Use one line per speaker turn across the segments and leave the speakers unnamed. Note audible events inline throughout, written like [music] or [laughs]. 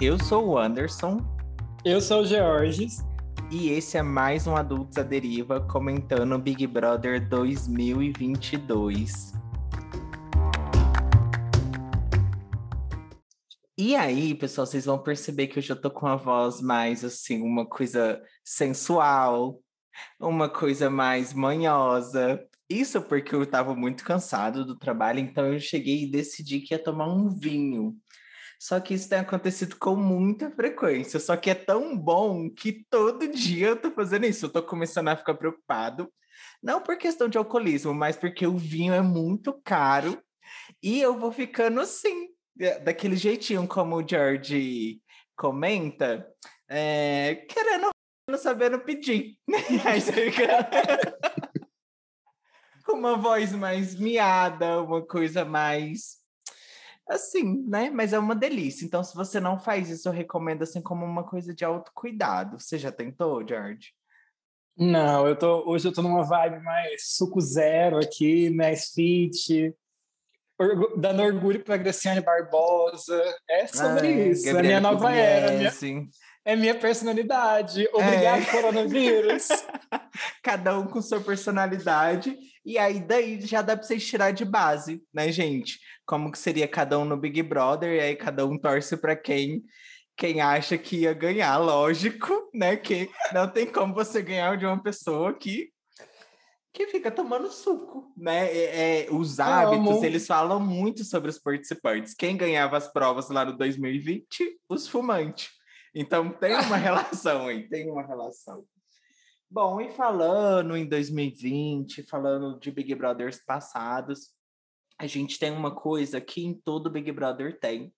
Eu sou o Anderson.
Eu sou o Georges.
E esse é mais um Adultos à Deriva comentando Big Brother 2022. E aí, pessoal, vocês vão perceber que hoje eu tô com uma voz mais assim, uma coisa sensual, uma coisa mais manhosa. Isso porque eu tava muito cansado do trabalho, então eu cheguei e decidi que ia tomar um vinho. Só que isso tem acontecido com muita frequência. Só que é tão bom que todo dia eu tô fazendo isso. Eu tô começando a ficar preocupado. Não por questão de alcoolismo, mas porque o vinho é muito caro. E eu vou ficando assim, daquele jeitinho, como o George comenta, é, querendo, não sabendo pedir. [laughs] Você fica [laughs] com uma voz mais miada, uma coisa mais assim, né? Mas é uma delícia. Então, se você não faz isso, eu recomendo assim como uma coisa de autocuidado. Você já tentou, George?
Não, eu tô, hoje eu tô numa vibe mais suco zero aqui, mais fit, dando orgulho para Graciane Barbosa. É sobre ah, isso, é a minha nova era. Minha, é minha personalidade. Obrigado, é. coronavírus. [laughs]
Cada um com sua personalidade. E aí, daí já dá para vocês tirar de base, né, gente? Como que seria cada um no Big Brother, e aí cada um torce para quem quem acha que ia ganhar, lógico, né? Que não tem como você ganhar de uma pessoa que que fica tomando suco, né? É, é, os hábitos, Amo. eles falam muito sobre os participantes. Quem ganhava as provas lá no 2020? Os fumantes. Então tem uma [laughs] relação aí, tem uma relação. Bom, e falando em 2020, falando de Big Brothers passados, a gente tem uma coisa que em todo Big Brother tem,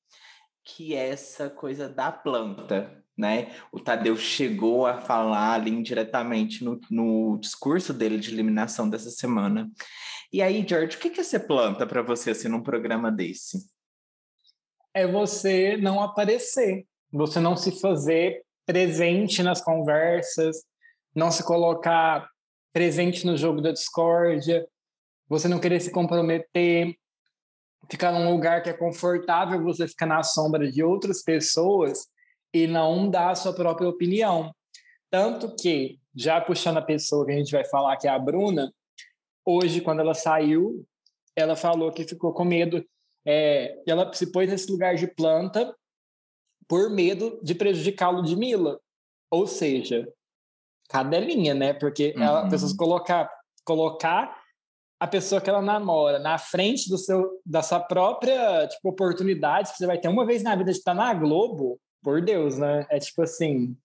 que é essa coisa da planta, né? O Tadeu chegou a falar ali indiretamente no, no discurso dele de eliminação dessa semana. E aí, George, o que é ser planta para você assim num programa desse?
É você não aparecer, você não se fazer presente nas conversas, não se colocar presente no jogo da discórdia, você não querer se comprometer, ficar num lugar que é confortável você ficar na sombra de outras pessoas e não dar a sua própria opinião. Tanto que, já puxando a pessoa que a gente vai falar, que é a Bruna, hoje, quando ela saiu, ela falou que ficou com medo. É, ela se pôs nesse lugar de planta por medo de prejudicar a Ludmilla. Ou seja, cadelinha, né? Porque uhum. ela precisa colocar, colocar a pessoa que ela namora na frente do seu, da sua própria tipo, oportunidade que você vai ter uma vez na vida de estar na Globo, por Deus, né? É tipo assim,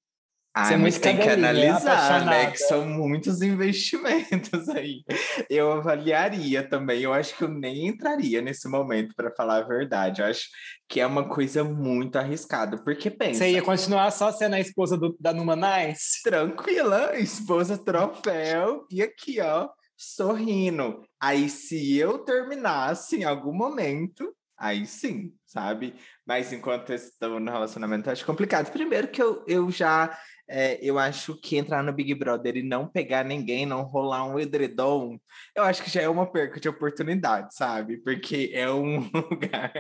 ah, mas tem que analisar, né? Que são muitos [laughs] investimentos aí. Eu avaliaria também. Eu acho que eu nem entraria nesse momento, para falar a verdade. Eu acho que é uma coisa muito arriscada. Porque pensa.
Você ia continuar só sendo a esposa do, da Numa Nice?
Tranquila, esposa troféu. E aqui, ó, sorrindo. Aí, se eu terminasse em algum momento, aí sim, sabe? Mas enquanto estou no relacionamento, acho complicado. Primeiro que eu, eu já é, eu acho que entrar no Big Brother e não pegar ninguém, não rolar um edredom, eu acho que já é uma perca de oportunidade, sabe? Porque é um [laughs] lugar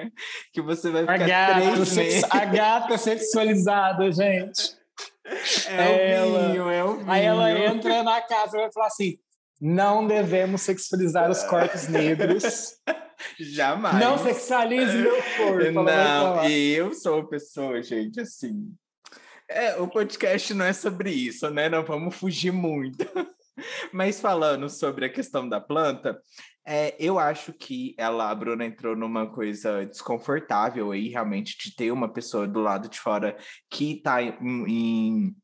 que você vai ficar a gata, três meses...
A gata sexualizada, gente.
É ela, o vinho, é o vinho.
Aí ela entra na casa e vai falar assim, não devemos sexualizar os corpos negros. [laughs]
Jamais.
Não sexualize meu [laughs] corpo.
Não, eu sou uma pessoa, gente, assim, é, o podcast não é sobre isso, né? Não vamos fugir muito. [laughs] Mas falando sobre a questão da planta, é, eu acho que ela, a Bruna entrou numa coisa desconfortável aí, realmente, de ter uma pessoa do lado de fora que está em, em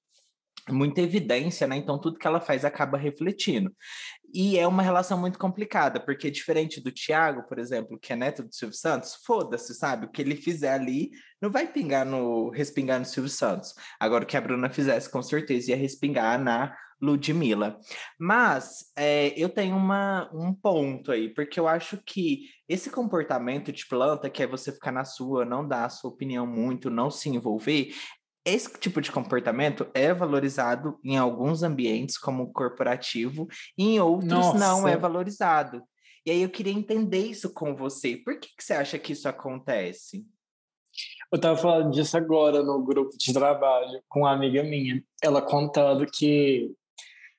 muita evidência, né? Então tudo que ela faz acaba refletindo. E é uma relação muito complicada, porque diferente do Tiago, por exemplo, que é neto do Silvio Santos, foda-se, sabe? O que ele fizer ali não vai pingar no respingar no Silvio Santos. Agora o que a Bruna fizesse, com certeza ia respingar na Ludmilla. Mas é, eu tenho uma, um ponto aí, porque eu acho que esse comportamento de planta, que é você ficar na sua, não dar a sua opinião muito, não se envolver, esse tipo de comportamento é valorizado em alguns ambientes, como corporativo, e em outros Nossa. não é valorizado. E aí eu queria entender isso com você. Por que, que você acha que isso acontece?
Eu tava falando disso agora no grupo de trabalho com uma amiga minha. Ela contando que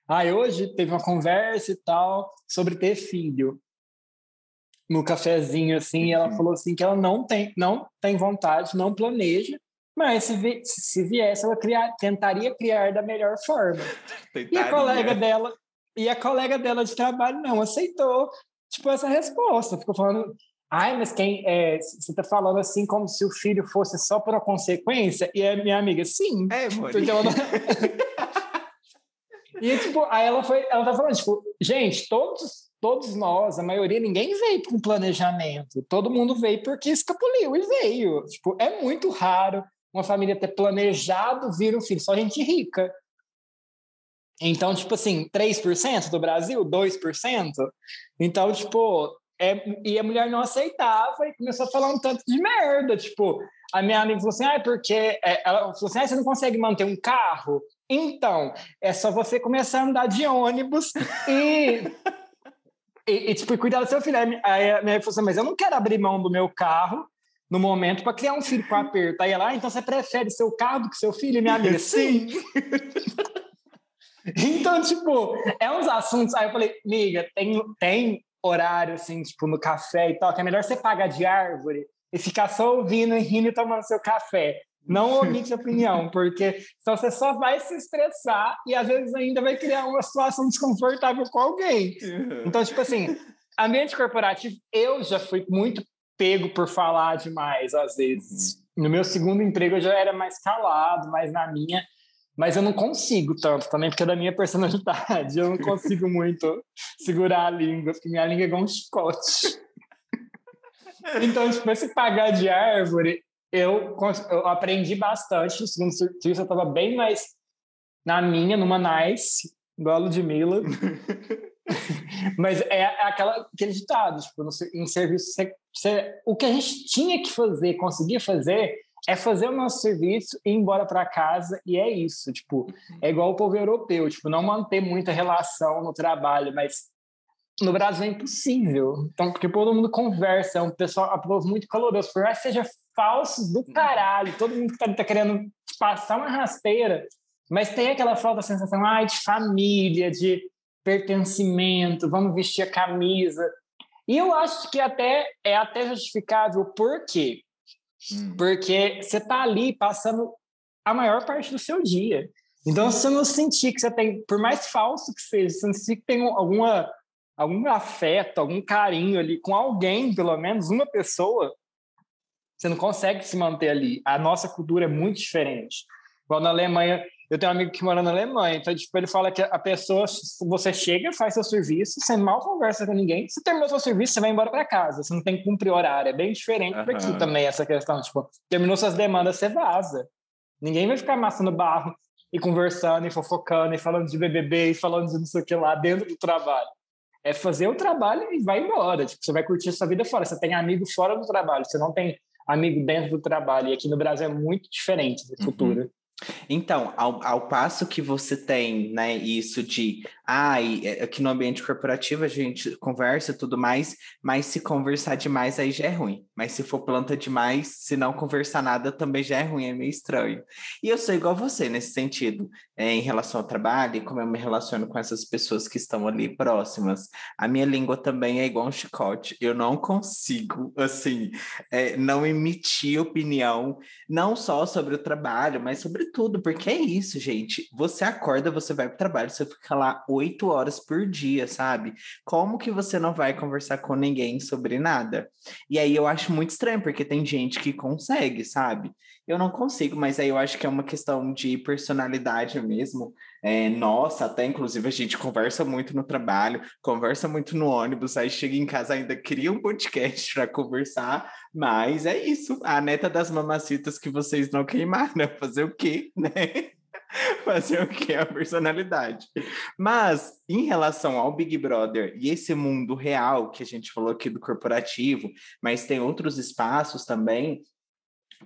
ah, hoje teve uma conversa e tal sobre ter filho no cafezinho assim, e ela uhum. falou assim que ela não tem, não tem vontade, não planeja, mas se, vi, se viesse ela criar, tentaria criar da melhor forma. Tentaria. E a colega dela, e a colega dela de trabalho não aceitou, tipo essa resposta, ficou falando Ai, mas quem é, você está falando assim como se o filho fosse só por uma consequência? E a minha amiga, sim.
É, não... [laughs]
E tipo, aí ela foi, ela tá falando, tipo, gente, todos, todos nós, a maioria, ninguém veio com planejamento. Todo mundo veio porque escapuliu e veio. Tipo, é muito raro uma família ter planejado vir um filho, só gente rica. Então, tipo assim, 3% do Brasil, 2%. Então, tipo, é, e a mulher não aceitava e começou a falar um tanto de merda. Tipo, a minha amiga falou assim: ah, é porque. É, ela falou assim: ah, você não consegue manter um carro? Então, é só você começar a andar de ônibus e. [laughs] e, e, tipo, cuidar do seu filho. Aí a minha falou assim: mas eu não quero abrir mão do meu carro no momento para criar um filho com aperto. Aí ela, ah, então você prefere seu carro do que seu filho? Minha amiga, [laughs] sim. [laughs] então, tipo, é uns assuntos. Aí eu falei, amiga, tem, tem horário, assim, tipo, no café e tal, que é melhor você pagar de árvore e ficar só ouvindo e rindo e tomando seu café. Não [laughs] omite opinião, porque senão você só vai se estressar e às vezes ainda vai criar uma situação desconfortável com alguém. Uhum. Então, tipo assim, ambiente corporativo, eu já fui muito pego por falar demais às vezes. Uhum. No meu segundo emprego eu já era mais calado, mais na minha, mas eu não consigo tanto também, porque é da minha personalidade. Eu não consigo [laughs] muito segurar a língua, porque minha língua é igual um chicote. Então, tipo, esse pagar de árvore, eu, eu aprendi bastante. No segundo serviço, eu estava bem mais na minha, numa nice, igual a Ludmilla. [laughs] Mas é aquela, aquele ditado, tipo, em serviço, você, você, o que a gente tinha que fazer, conseguia fazer, é fazer o nosso serviço e ir embora para casa e é isso, tipo, é igual o povo europeu, tipo, não manter muita relação no trabalho, mas no Brasil é impossível. Então, porque todo mundo conversa, é um pessoal, um povo muito caloroso, por mais que seja falso do caralho, todo mundo tá, tá querendo passar uma rasteira, mas tem aquela falta sensação ai, de família, de pertencimento, vamos vestir a camisa. E eu acho que até é até justificável, por quê? Hum. Porque você tá ali passando a maior parte do seu dia. Então, se você não sentir que você tem, por mais falso que seja, se você não sentir que tem alguma algum afeto, algum carinho ali com alguém, pelo menos uma pessoa, você não consegue se manter ali. A nossa cultura é muito diferente. Igual na Alemanha, eu tenho um amigo que mora na Alemanha, então tipo, ele fala que a pessoa, você chega, faz seu serviço, você mal conversa com ninguém, você terminou seu serviço, você vai embora para casa, você não tem que cumprir horário. É bem diferente uhum. aqui também essa questão, tipo, terminou suas demandas, você vaza. Ninguém vai ficar amassando barro e conversando e fofocando e falando de BBB e falando de não sei o que lá dentro do trabalho é fazer o trabalho e vai embora. Tipo, você vai curtir sua vida fora. Você tem amigo fora do trabalho, você não tem amigo dentro do trabalho. E aqui no Brasil é muito diferente essa cultura. Uhum.
Então, ao, ao passo que você tem, né, isso de, ah, aqui no ambiente corporativo a gente conversa e tudo mais, mas se conversar demais aí já é ruim. Mas se for planta demais, se não conversar nada também já é ruim, é meio estranho. E eu sou igual você nesse sentido, é, em relação ao trabalho e como eu me relaciono com essas pessoas que estão ali próximas. A minha língua também é igual um chicote. Eu não consigo, assim, é, não emitir opinião, não só sobre o trabalho, mas sobre tudo, porque é isso, gente. Você acorda, você vai para o trabalho, você fica lá oito horas por dia, sabe? Como que você não vai conversar com ninguém sobre nada? E aí eu acho muito estranho, porque tem gente que consegue, sabe? Eu não consigo, mas aí eu acho que é uma questão de personalidade mesmo. É, nossa, até inclusive a gente conversa muito no trabalho, conversa muito no ônibus, aí chega em casa ainda cria um podcast para conversar, mas é isso. A neta das mamacitas que vocês não queimaram, fazer o quê, né? [laughs] fazer o que é a personalidade. Mas em relação ao Big Brother e esse mundo real que a gente falou aqui do corporativo, mas tem outros espaços também,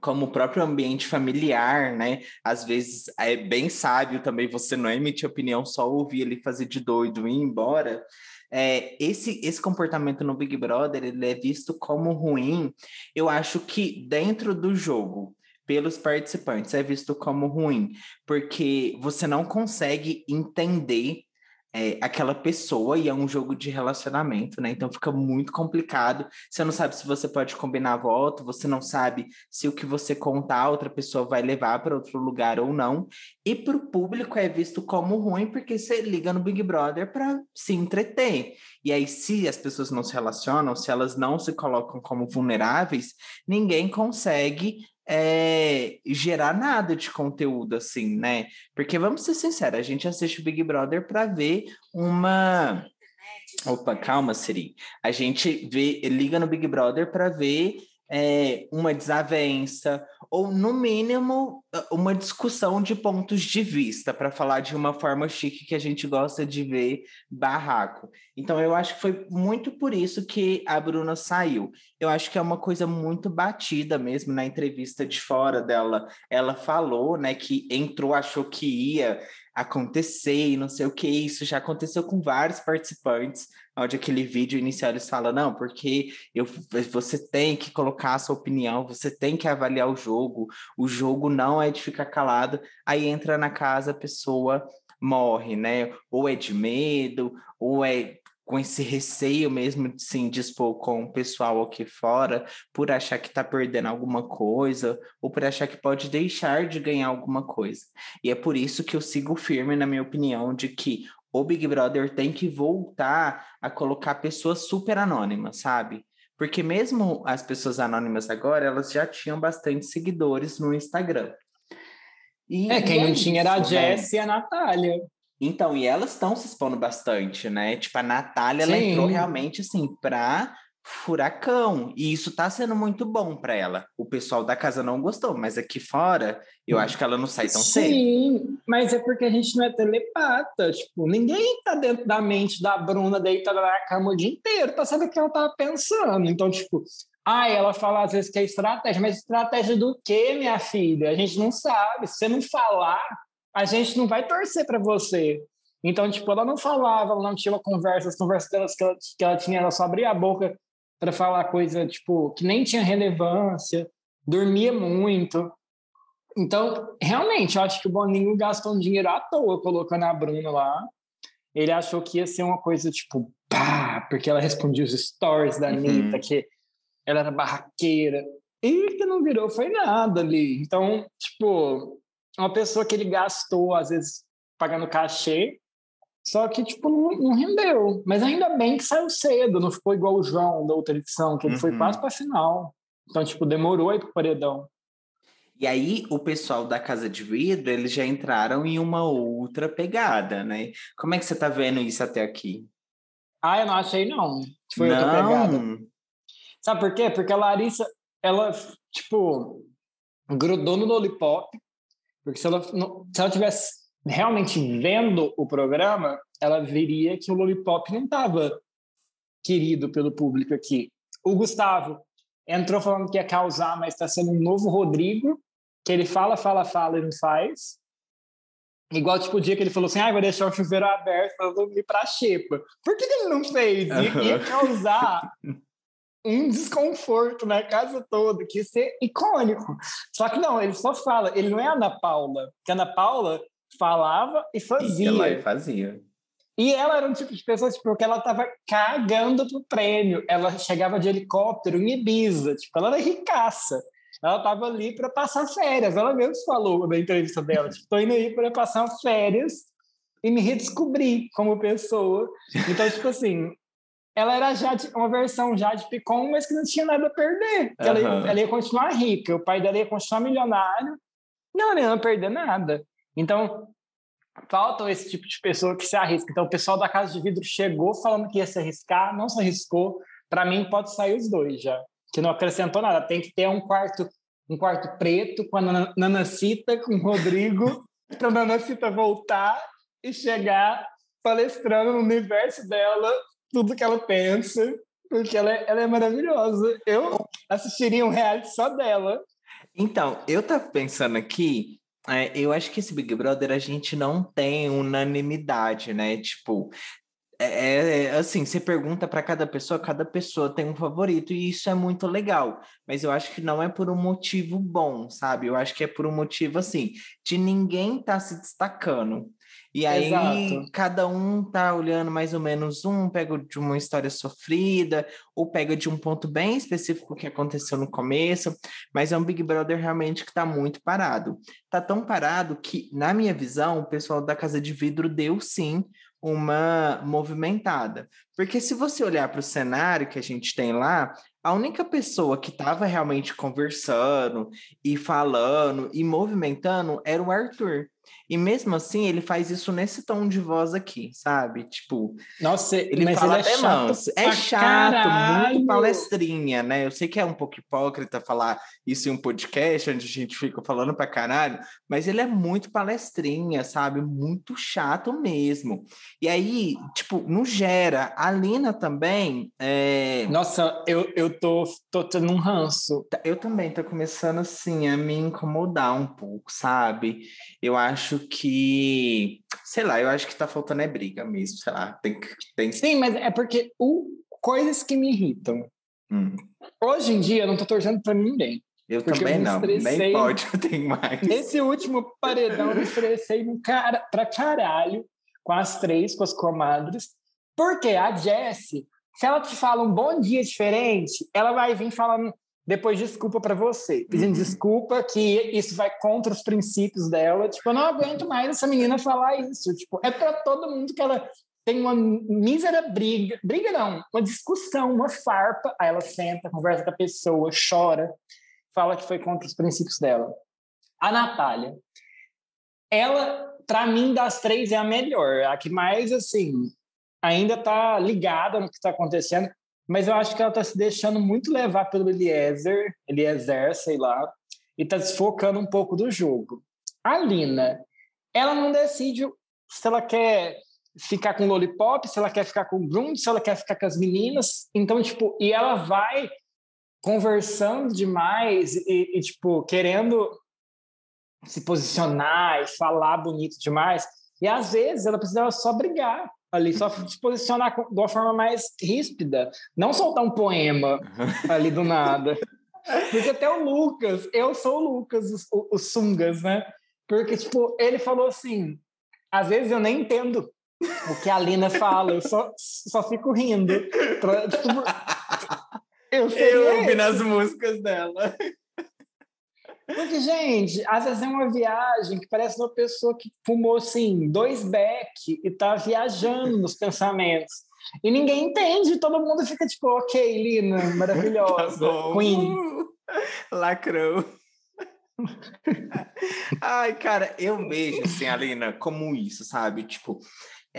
como o próprio ambiente familiar, né? Às vezes é bem sábio também você não emitir opinião, só ouvir ele fazer de doido e ir embora. é, esse, esse comportamento no Big Brother ele é visto como ruim, eu acho que dentro do jogo, pelos participantes, é visto como ruim, porque você não consegue entender é, aquela pessoa e é um jogo de relacionamento, né? Então fica muito complicado. Você não sabe se você pode combinar voto, você não sabe se o que você contar a outra pessoa vai levar para outro lugar ou não. E para o público é visto como ruim porque você liga no Big Brother para se entreter. E aí, se as pessoas não se relacionam, se elas não se colocam como vulneráveis, ninguém consegue é, gerar nada de conteúdo, assim, né? Porque vamos ser sinceros, a gente assiste o Big Brother para ver uma. Opa, calma, Siri. A gente vê, liga no Big Brother para ver é, uma desavença, ou no mínimo uma discussão de pontos de vista, para falar de uma forma chique que a gente gosta de ver barraco. Então eu acho que foi muito por isso que a Bruna saiu. Eu acho que é uma coisa muito batida mesmo na entrevista de fora dela. Ela falou, né, que entrou, achou que ia acontecer e não sei o que. Isso já aconteceu com vários participantes, onde aquele vídeo inicial eles falam, não, porque eu, você tem que colocar a sua opinião, você tem que avaliar o jogo, o jogo não é de ficar calado. Aí entra na casa, a pessoa morre, né? Ou é de medo, ou é com esse receio mesmo de se indispor com o pessoal aqui fora, por achar que está perdendo alguma coisa, ou por achar que pode deixar de ganhar alguma coisa. E é por isso que eu sigo firme na minha opinião de que o Big Brother tem que voltar a colocar pessoas super anônimas, sabe? Porque mesmo as pessoas anônimas agora, elas já tinham bastante seguidores no Instagram.
E, é, quem é não tinha era a Jess né? e a Natália.
Então, e elas estão se expondo bastante, né? Tipo, a Natália, ela entrou realmente, assim, pra furacão. E isso tá sendo muito bom para ela. O pessoal da casa não gostou, mas aqui fora, eu acho que ela não sai tão
cedo. Sim, mas é porque a gente não é telepata. Tipo, ninguém tá dentro da mente da Bruna deitada na cama o dia inteiro pra saber o que ela tava pensando. Então, tipo, ah, ela fala às vezes que é estratégia, mas estratégia do quê, minha filha? A gente não sabe. Se você não falar, a gente não vai torcer para você. Então, tipo, ela não falava, ela não tinha conversa, as conversas que ela, que ela tinha, ela só abria a boca para falar coisa, tipo, que nem tinha relevância, dormia muito. Então, realmente, eu acho que o Boninho gastou um dinheiro à toa colocando a Bruna lá. Ele achou que ia ser uma coisa, tipo, pá, porque ela respondia os stories da Anitta, uhum. que ela era barraqueira. E que não virou foi nada ali. Então, tipo, uma pessoa que ele gastou, às vezes, pagando cachê, só que, tipo, não, não, rendeu. Mas ainda bem que saiu cedo, não ficou igual o João da outra edição, que ele uhum. foi quase para final. Então, tipo, demorou aí pro paredão.
E aí, o pessoal da Casa de Vidro, eles já entraram em uma outra pegada, né? Como é que você tá vendo isso até aqui?
Ah, eu não achei, não. Foi não. outra pegada. Sabe por quê? Porque a Larissa, ela, tipo, grudou no Lollipop, porque se ela, se ela tivesse realmente vendo o programa, ela veria que o Lollipop não estava querido pelo público aqui. O Gustavo entrou falando que ia causar, mas está sendo um novo Rodrigo, que ele fala, fala, fala e não faz. Igual, tipo, o dia que ele falou assim, ah, vai deixar o chuveiro aberto para dormir para a xepa. Por que, que, ele não fez? Ia, ia causar um desconforto na casa toda, que ia ser icônico. Só que não, ele só fala, ele não é Ana Paula, porque Ana Paula falava e fazia.
Ela fazia.
E ela era um tipo de pessoa, tipo, que ela tava cagando pro prêmio. Ela chegava de helicóptero em Ibiza, tipo, ela era ricaça. Ela tava ali para passar férias. Ela mesmo falou na entrevista dela, tipo, tô indo aí para passar férias e me redescobrir como pessoa. Então, tipo assim, ela era já uma versão já de Picon, mas que não tinha nada a perder. Uhum. Ela, ia, ela, ia, continuar rica, o pai dela ia continuar milionário, não, ela não ia perder nada. Então, falta esse tipo de pessoa que se arrisca. Então, o pessoal da Casa de Vidro chegou falando que ia se arriscar, não se arriscou. Para mim, pode sair os dois já, que não acrescentou nada. Tem que ter um quarto um quarto preto com a Nanacita, com o Rodrigo, [laughs] para a Nanacita voltar e chegar palestrando no universo dela tudo que ela pensa, porque ela é, ela é maravilhosa. Eu assistiria um reality só dela.
Então, eu tava pensando aqui, é, eu acho que esse Big Brother a gente não tem unanimidade, né? Tipo, é, é assim, você pergunta para cada pessoa, cada pessoa tem um favorito, e isso é muito legal. Mas eu acho que não é por um motivo bom, sabe? Eu acho que é por um motivo assim, de ninguém tá se destacando. E aí Exato. cada um tá olhando mais ou menos um, pega de uma história sofrida, ou pega de um ponto bem específico que aconteceu no começo, mas é um Big Brother realmente que tá muito parado. Tá tão parado que, na minha visão, o pessoal da Casa de Vidro deu sim uma movimentada. Porque se você olhar para o cenário que a gente tem lá, a única pessoa que estava realmente conversando e falando e movimentando era o Arthur. E mesmo assim, ele faz isso nesse tom de voz aqui, sabe? Tipo.
Nossa, ele fala ele é até chato.
É chato, caralho. muito palestrinha, né? Eu sei que é um pouco hipócrita falar isso em um podcast onde a gente fica falando pra caralho, mas ele é muito palestrinha, sabe? Muito chato mesmo. E aí, tipo, não gera. A Lina também. É...
Nossa, eu, eu tô, tô tendo um ranço.
Eu também tô começando assim a me incomodar um pouco, sabe? Eu acho que, sei lá, eu acho que tá faltando é briga mesmo, sei lá, tem tem
Sim, mas é porque o coisas que me irritam. Hum. Hoje em dia eu não tô torcendo para ninguém.
Eu também eu não, nem pode, [laughs] eu tenho mais.
Nesse último paredão eu me estressei no cara, pra caralho com as três, com as comadres, porque a Jessie, se ela te fala um bom dia diferente, ela vai vir falando depois desculpa para você, pedindo uhum. desculpa que isso vai contra os princípios dela. Tipo, eu não aguento mais essa menina falar isso. Tipo, é para todo mundo que ela tem uma mísera briga, briga não, uma discussão, uma farpa. Aí ela senta, conversa com a pessoa, chora, fala que foi contra os princípios dela. A Natália, ela, para mim, das três é a melhor, a que mais assim ainda tá ligada no que está acontecendo mas eu acho que ela está se deixando muito levar pelo Eliezer, Eliezer, sei lá, e está desfocando um pouco do jogo. A Lina, ela não decide se ela quer ficar com Lollipop, se ela quer ficar com Bruno, se ela quer ficar com as meninas. Então, tipo, e ela vai conversando demais e, e tipo, querendo se posicionar e falar bonito demais. E às vezes ela precisava só brigar ali, só se posicionar de uma forma mais ríspida, não soltar um poema [laughs] ali do nada. Porque até o Lucas, eu sou o Lucas, os, os Sungas, né? Porque, tipo, ele falou assim: às vezes eu nem entendo o que a Lina fala, eu só, só fico rindo. Tipo, [laughs]
eu, eu ouvi nas músicas dela.
Porque, gente, às vezes é uma viagem que parece uma pessoa que fumou, assim, dois beck e tá viajando nos pensamentos. E ninguém entende, todo mundo fica tipo, ok, Lina, maravilhosa, [laughs] tá Queen.
Lacrou. Ai, cara, eu vejo, assim, a Lina como isso, sabe? Tipo,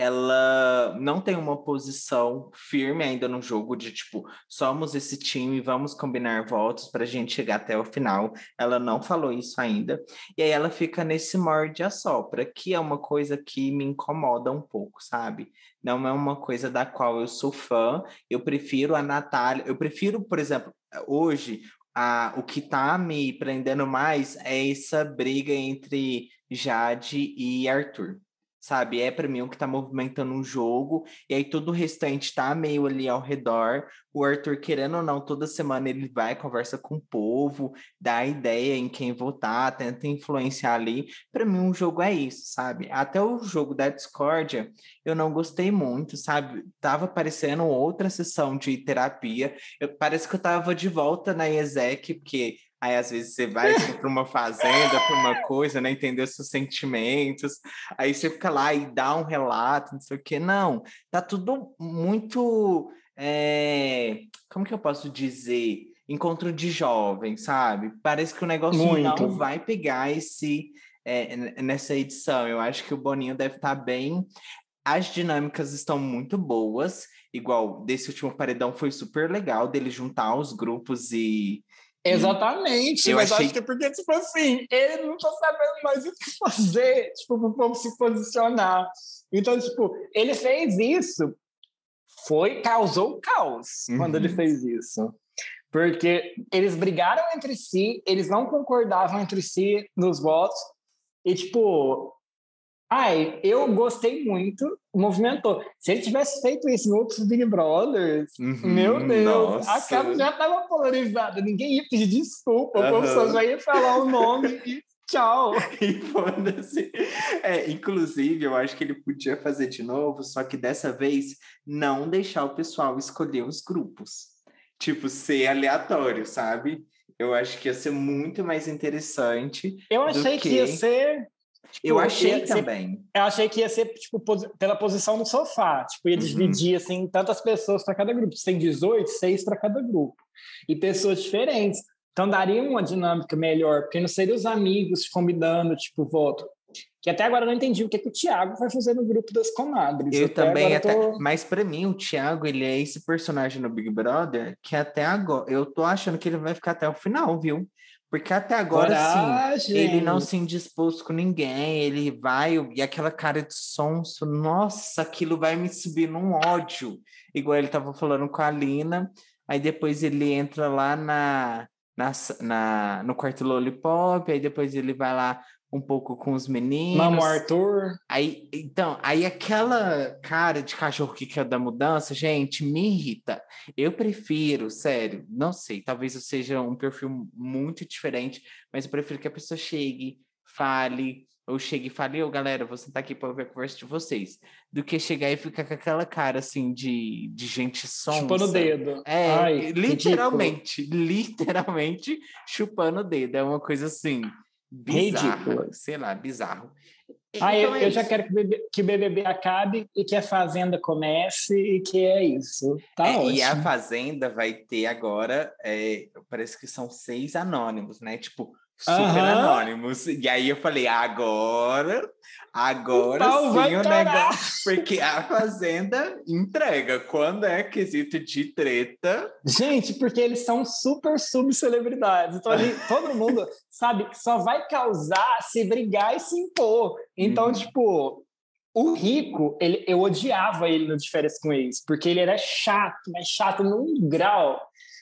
ela não tem uma posição firme ainda no jogo de tipo, somos esse time, vamos combinar votos para a gente chegar até o final. Ela não falou isso ainda. E aí ela fica nesse morde a sopra, que é uma coisa que me incomoda um pouco, sabe? Não é uma coisa da qual eu sou fã. Eu prefiro a Natália, eu prefiro, por exemplo, hoje a, o que tá me prendendo mais é essa briga entre Jade e Arthur sabe? É para mim o que está movimentando um jogo, e aí todo o restante está meio ali ao redor. O Arthur, querendo ou não, toda semana ele vai, conversa com o povo, dá ideia em quem votar, tenta influenciar ali. Para mim, um jogo é isso, sabe? Até o jogo da Discordia, eu não gostei muito, sabe? Tava parecendo outra sessão de terapia. Eu, parece que eu tava de volta na ESEC, porque Aí, às vezes, você vai assim, para uma fazenda, para uma coisa, né? Entender os seus sentimentos. Aí você fica lá e dá um relato, não sei o quê. Não, tá tudo muito. É... Como que eu posso dizer? Encontro de jovens, sabe? Parece que o negócio muito. não vai pegar esse. É, nessa edição, eu acho que o Boninho deve estar tá bem. As dinâmicas estão muito boas, igual desse último paredão foi super legal dele juntar os grupos e,
Exatamente, eu mas achei... acho que é porque, tipo assim, ele não tá sabendo mais o que fazer, tipo, pro povo se posicionar. Então, tipo, ele fez isso, foi, causou caos uhum. quando ele uhum. fez isso. Porque eles brigaram entre si, eles não concordavam entre si nos votos, e, tipo, Ai, eu gostei muito, movimentou. Se ele tivesse feito isso em outros Big Brothers, uhum, meu Deus, nossa. a casa já estava polarizada, ninguém ia pedir desculpa, uhum. o povo já ia falar o nome [laughs] e tchau.
E foda-se. É, inclusive, eu acho que ele podia fazer de novo, só que dessa vez não deixar o pessoal escolher os grupos. Tipo, ser aleatório, sabe? Eu acho que ia ser muito mais interessante.
Eu achei que... que ia ser
Tipo, eu achei também.
Ser, eu achei que ia ser, tipo, pela posição no sofá. Tipo, ia uhum. dividir, assim, tantas pessoas para cada grupo. Se tem 18, seis para cada grupo. E pessoas diferentes. Então, daria uma dinâmica melhor, porque não seria os amigos convidando, tipo, voto. Que até agora eu não entendi o que, que o Thiago vai fazer no grupo das comadres.
Eu até também, até... Tô... mas para mim o Thiago, ele é esse personagem no Big Brother que até agora, eu tô achando que ele vai ficar até o final, viu? Porque até agora, Coragem. sim, ele não se indispôs com ninguém, ele vai, e aquela cara de sonso, nossa, aquilo vai me subir num ódio. Igual ele estava falando com a Lina, aí depois ele entra lá na, na, na, no quarto Lollipop, aí depois ele vai lá um pouco com os meninos.
Mamo Arthur.
Aí, então, aí aquela cara de cachorro que quer da mudança, gente, me irrita. Eu prefiro, sério, não sei, talvez eu seja um perfil muito diferente, mas eu prefiro que a pessoa chegue, fale, ou chegue e fale, ô oh, galera, vou sentar aqui para ouvir a conversa de vocês, do que chegar e ficar com aquela cara assim de, de gente sonsa.
Chupando o dedo.
É, Ai, literalmente, ridículo. [laughs] literalmente chupando o dedo. É uma coisa assim bizarro, sei lá, bizarro.
Ah, então eu, é eu já quero que o, BBB, que o BBB acabe e que a Fazenda comece e que é isso. Tá é, ótimo.
E a Fazenda vai ter agora, é, parece que são seis anônimos, né? Tipo, super anônimos. E aí eu falei, agora, agora sim o negócio. [laughs] Porque a Fazenda entrega. Quando é quesito de treta.
Gente, porque eles são super subcelebridades. Então ali, [laughs] todo mundo sabe que só vai causar se brigar e se impor. Então, uhum. tipo. O Rico, ele, eu odiava ele no De Férias com Ex, porque ele era chato, mas chato num grau.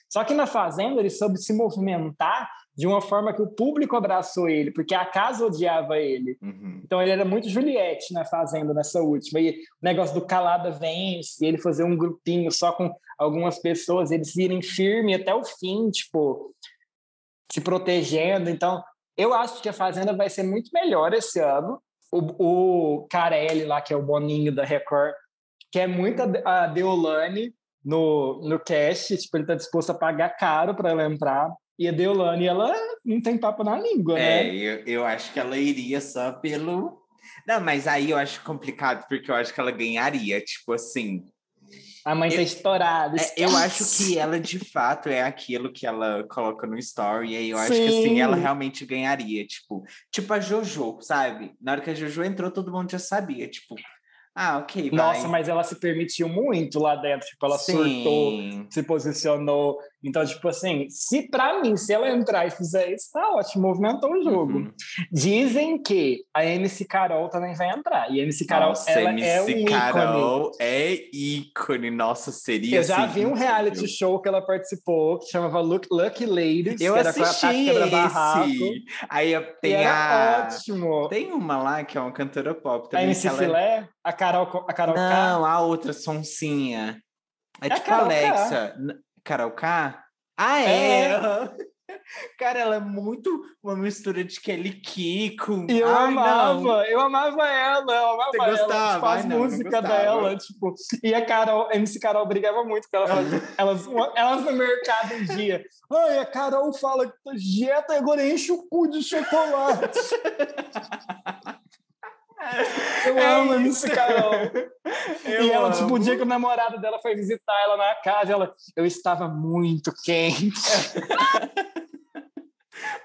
Só que na Fazenda ele soube se movimentar de uma forma que o público abraçou ele, porque a casa odiava ele. Uhum. Então ele era muito Juliette na Fazenda, nessa última. E o negócio do calada vence, ele fazer um grupinho só com algumas pessoas, eles irem firme até o fim, tipo, se protegendo. Então, eu acho que a Fazenda vai ser muito melhor esse ano. O, o Carelli lá, que é o Boninho da Record, que é muito a Deolane no, no cast, tipo, ele tá disposto a pagar caro para ela entrar. E a Deolane, ela não tem papo na língua,
é,
né?
Eu, eu acho que ela iria só pelo. Não, mas aí eu acho complicado, porque eu acho que ela ganharia, tipo assim.
A mãe tá eu, tá estourada.
É, eu acho que ela, de fato, é aquilo que ela coloca no story. E aí eu acho Sim. que assim, ela realmente ganharia. Tipo, tipo a Jojo, sabe? Na hora que a Jojo entrou, todo mundo já sabia. Tipo, ah, ok.
Nossa, vai. mas ela se permitiu muito lá dentro. Tipo, ela Sim. surtou, se posicionou. Então, tipo assim, se para mim, se ela entrar e fizer isso, tá ótimo, movimentou o jogo. Uhum. Dizem que a MC Carol também vai entrar. E a MC Carol, Nossa, ela MC é um Carol ícone.
é ícone. Nossa, seria
Eu já assim, vi um reality show que ela participou, que chamava Look, Lucky Ladies.
Eu
que
assisti era esse. Barraco, Aí tem a...
ótimo.
Tem uma lá que é uma cantora pop também.
A MC Filé? A Carol, a Carol
Não, K? a outra sonsinha. É, é tipo a Alexa. K. Carol K? Ah, é? é. [laughs] Cara, ela é muito uma mistura de Kelly Kiko.
E eu Ai, amava, não. eu amava ela, eu amava Você ela. Gostava? Tipo, as músicas dela, tipo. E a Carol, a MC Carol brigava muito com ela. [laughs] elas, elas no mercado um dia. Ai, a Carol fala que dieta e agora enche o cu de chocolate. [laughs] Eu é amo a Miss Carol. Eu e ela, amo. tipo, o dia que o namorado dela foi visitar ela na casa, ela, eu estava muito quente. [laughs]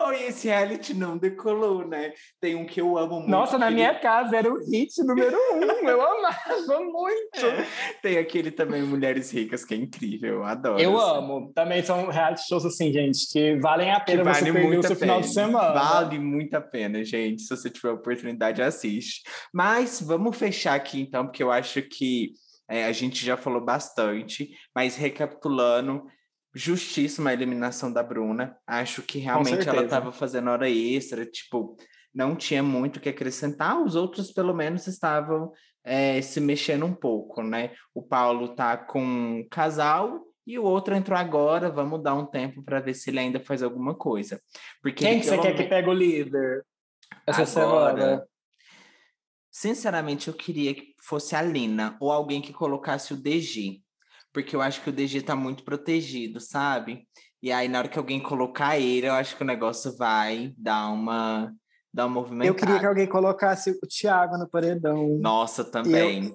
Oh, e esse reality não decolou, né? Tem um que eu amo muito.
Nossa, na minha casa era o hit número um. Eu amava muito. É. [laughs]
Tem aquele também, Mulheres Ricas, que é incrível. Eu adoro.
Eu assim. amo. Também são reality shows assim, gente, que valem a pena vale você perder o seu final de semana.
Vale muito a pena, gente. Se você tiver oportunidade, assiste. Mas vamos fechar aqui, então, porque eu acho que é, a gente já falou bastante. Mas recapitulando justíssima a eliminação da Bruna. Acho que realmente ela estava fazendo hora extra, tipo, não tinha muito o que acrescentar, os outros pelo menos estavam é, se mexendo um pouco, né? O Paulo tá com um casal e o outro entrou agora, vamos dar um tempo para ver se ele ainda faz alguma coisa. Porque
Quem que você quer que pegue o líder essa agora, semana?
Sinceramente, eu queria que fosse a Lina ou alguém que colocasse o DG, porque eu acho que o DG tá muito protegido, sabe? E aí, na hora que alguém colocar ele, eu acho que o negócio vai dar uma, dar uma movimentada.
Eu queria que alguém colocasse o Thiago no paredão.
Nossa, também.
Eu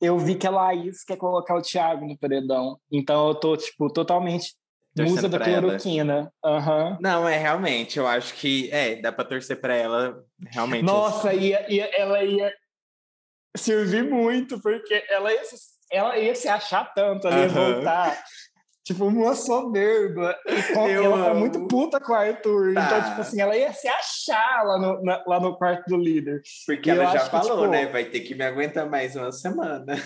eu vi que a Laís quer colocar o Thiago no paredão. Então eu tô, tipo, totalmente Torcendo musa da cloroquina. Uhum.
Não, é realmente, eu acho que é, dá pra torcer pra ela, realmente.
Nossa, ia, ia, ela ia servir muito, porque ela ia, ela ia se achar tanto, ia uhum. voltar tipo, uma soberba. E com, ela amo. tá muito puta com o Arthur. Tá. Então, tipo assim, ela ia se achar lá no, na, lá no quarto do líder.
Porque e ela já falou, que, tipo, né? Vai ter que me aguentar mais uma semana.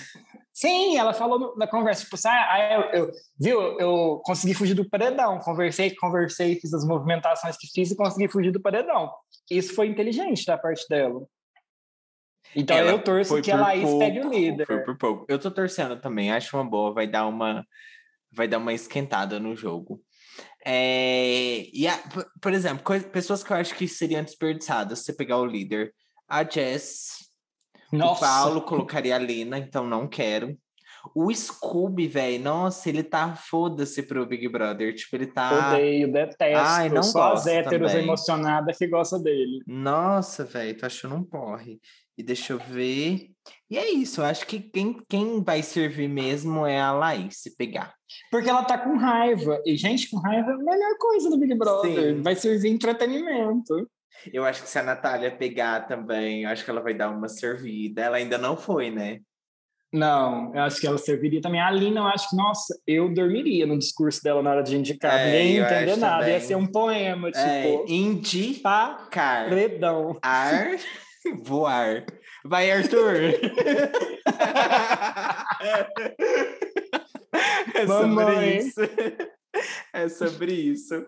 Sim, ela falou na conversa, tipo assim, ah, eu, eu, viu, eu consegui fugir do paredão, conversei, conversei, fiz as movimentações que fiz e consegui fugir do paredão. Isso foi inteligente da parte dela. Então ela eu torço que a Laís pouco, pegue o líder.
Foi por pouco. Eu tô torcendo também, acho uma boa, vai dar uma vai dar uma esquentada no jogo. É, e a, por exemplo, pessoas que eu acho que seriam desperdiçadas, você pegar o líder, a Jess, nossa. o Paulo colocaria a Lina, então não quero. O Scooby, velho, nossa, ele tá foda-se pro Big Brother. Tipo, ele tá.
Odeio, detesto. Ai, não Só as héteros emocionadas que gostam dele.
Nossa, velho, tô achando um porre. E deixa eu ver. E é isso, eu acho que quem, quem vai servir mesmo é a Laís, se pegar.
Porque ela tá com raiva. E gente com raiva é a melhor coisa do Big Brother. Sim. Vai servir entretenimento.
Eu acho que se a Natália pegar também, eu acho que ela vai dar uma servida. Ela ainda não foi, né?
Não, eu acho que ela serviria também. A Alina, eu acho que, nossa, eu dormiria no discurso dela na hora de indicar. É, Nem entender nada. Também. Ia ser um poema, é, tipo. É,
indicar.
Paredão.
Ar. [laughs] Voar. Vai, Arthur! é sobre isso. É sobre isso.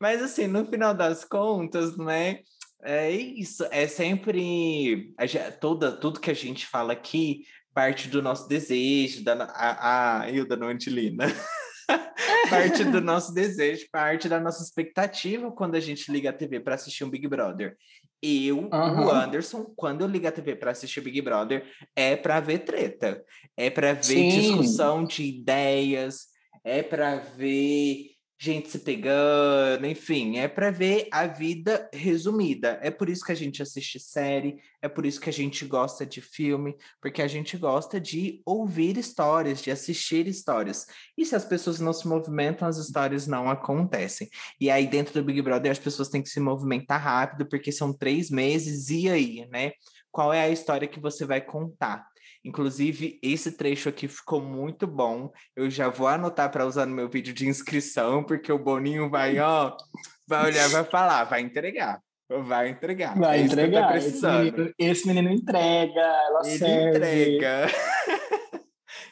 Mas, assim, no final das contas, né? É isso. É sempre. Toda, tudo que a gente fala aqui parte do nosso desejo, da, a, a Hilda no Antilina. [laughs] parte do nosso desejo, parte da nossa expectativa quando a gente liga a TV para assistir um Big Brother. Eu, uhum. o Anderson, quando eu ligo a TV para assistir Big Brother, é para ver treta, é para ver Sim. discussão de ideias, é para ver gente se pegando, enfim, é para ver a vida resumida. É por isso que a gente assiste série, é por isso que a gente gosta de filme, porque a gente gosta de ouvir histórias, de assistir histórias. E se as pessoas não se movimentam, as histórias não acontecem. E aí, dentro do Big Brother, as pessoas têm que se movimentar rápido, porque são três meses, e aí, né? Qual é a história que você vai contar? Inclusive, esse trecho aqui ficou muito bom. Eu já vou anotar para usar no meu vídeo de inscrição, porque o Boninho vai, ó, vai olhar, vai falar, vai entregar. Vai entregar.
Vai é tá entregar. Tá precisando. Esse, menino, esse menino entrega, ela Ele serve. entrega. [laughs]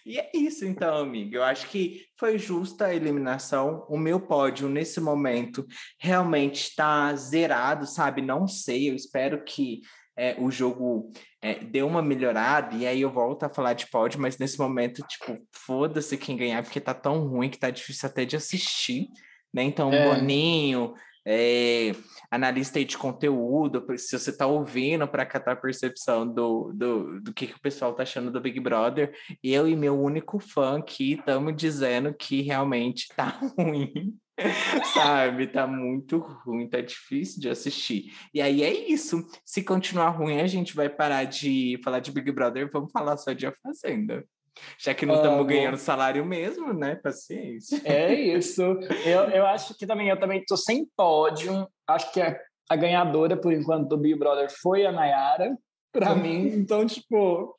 e é isso, então, amigo. Eu acho que foi justa a eliminação. O meu pódio, nesse momento, realmente está zerado, sabe? Não sei. Eu espero que é, o jogo é, deu uma melhorada, e aí eu volto a falar de pódio, mas nesse momento, tipo, foda-se quem ganhar, porque tá tão ruim que tá difícil até de assistir, né? Então, é. Boninho, é, analista de conteúdo, se você tá ouvindo para catar a percepção do, do, do que, que o pessoal tá achando do Big Brother, eu e meu único fã aqui estamos dizendo que realmente tá [laughs] ruim. [laughs] Sabe, tá muito ruim, tá difícil de assistir. E aí é isso. Se continuar ruim, a gente vai parar de falar de Big Brother e vamos falar só de A Fazenda. Já que não estamos ganhando salário mesmo, né? Paciência.
É isso. Eu, eu acho que também, eu também tô sem pódio. Acho que a, a ganhadora, por enquanto, do Big Brother foi a Nayara, para mim. Então, tipo,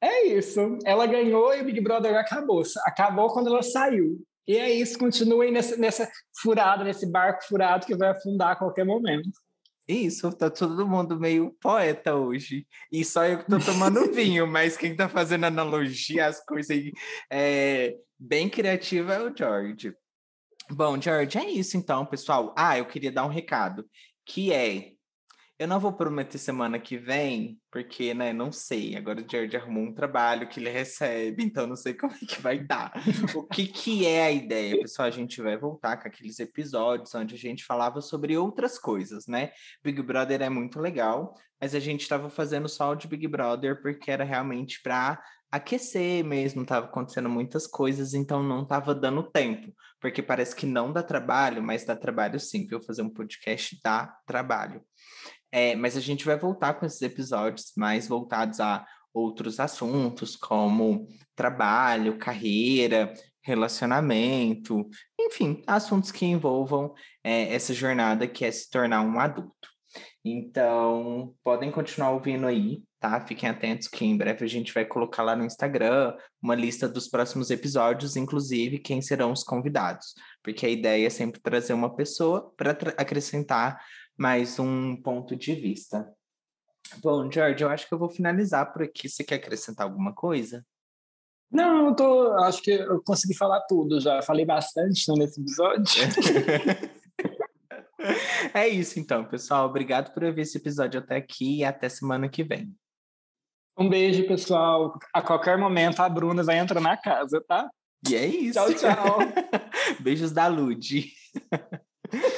é isso. Ela ganhou e o Big Brother acabou. Acabou quando ela saiu. E é isso, continuem nessa, nessa furada, nesse barco furado que vai afundar a qualquer momento.
Isso, tá todo mundo meio poeta hoje. E só eu que tô tomando [laughs] vinho, mas quem tá fazendo analogia, as coisas aí, é, bem criativa é o George. Bom, George, é isso então, pessoal. Ah, eu queria dar um recado, que é Eu não vou prometer semana que vem, porque, né, não sei. Agora o George arrumou um trabalho que ele [laughs] recebe, então não sei como é que vai dar. o que que é a ideia, pessoal? A gente vai voltar com aqueles episódios onde a gente falava sobre outras coisas, né? Big Brother é muito legal, mas a gente estava fazendo só o de Big Brother porque era realmente para aquecer mesmo, estava acontecendo muitas coisas, então não estava dando tempo, porque parece que não dá trabalho, mas dá trabalho sim, viu? Fazer um podcast dá trabalho. É, mas a gente vai voltar com esses episódios mais voltados a outros assuntos, como trabalho, carreira, relacionamento, enfim, assuntos que envolvam é, essa jornada que é se tornar um adulto. Então, podem continuar ouvindo aí, tá? Fiquem atentos que em breve a gente vai colocar lá no Instagram uma lista dos próximos episódios, inclusive quem serão os convidados, porque a ideia é sempre trazer uma pessoa para acrescentar mais um ponto de vista. Bom, George, eu acho que eu vou finalizar por aqui. Você quer acrescentar alguma coisa?
Não, eu tô, acho que eu consegui falar tudo já. Falei bastante nesse episódio. [laughs]
é isso então, pessoal. Obrigado por ouvir esse episódio até aqui e até semana que vem.
Um beijo, pessoal. A qualquer momento a Bruna vai entrar na casa, tá?
E é isso.
Tchau, tchau. [laughs]
Beijos da Lud. [laughs]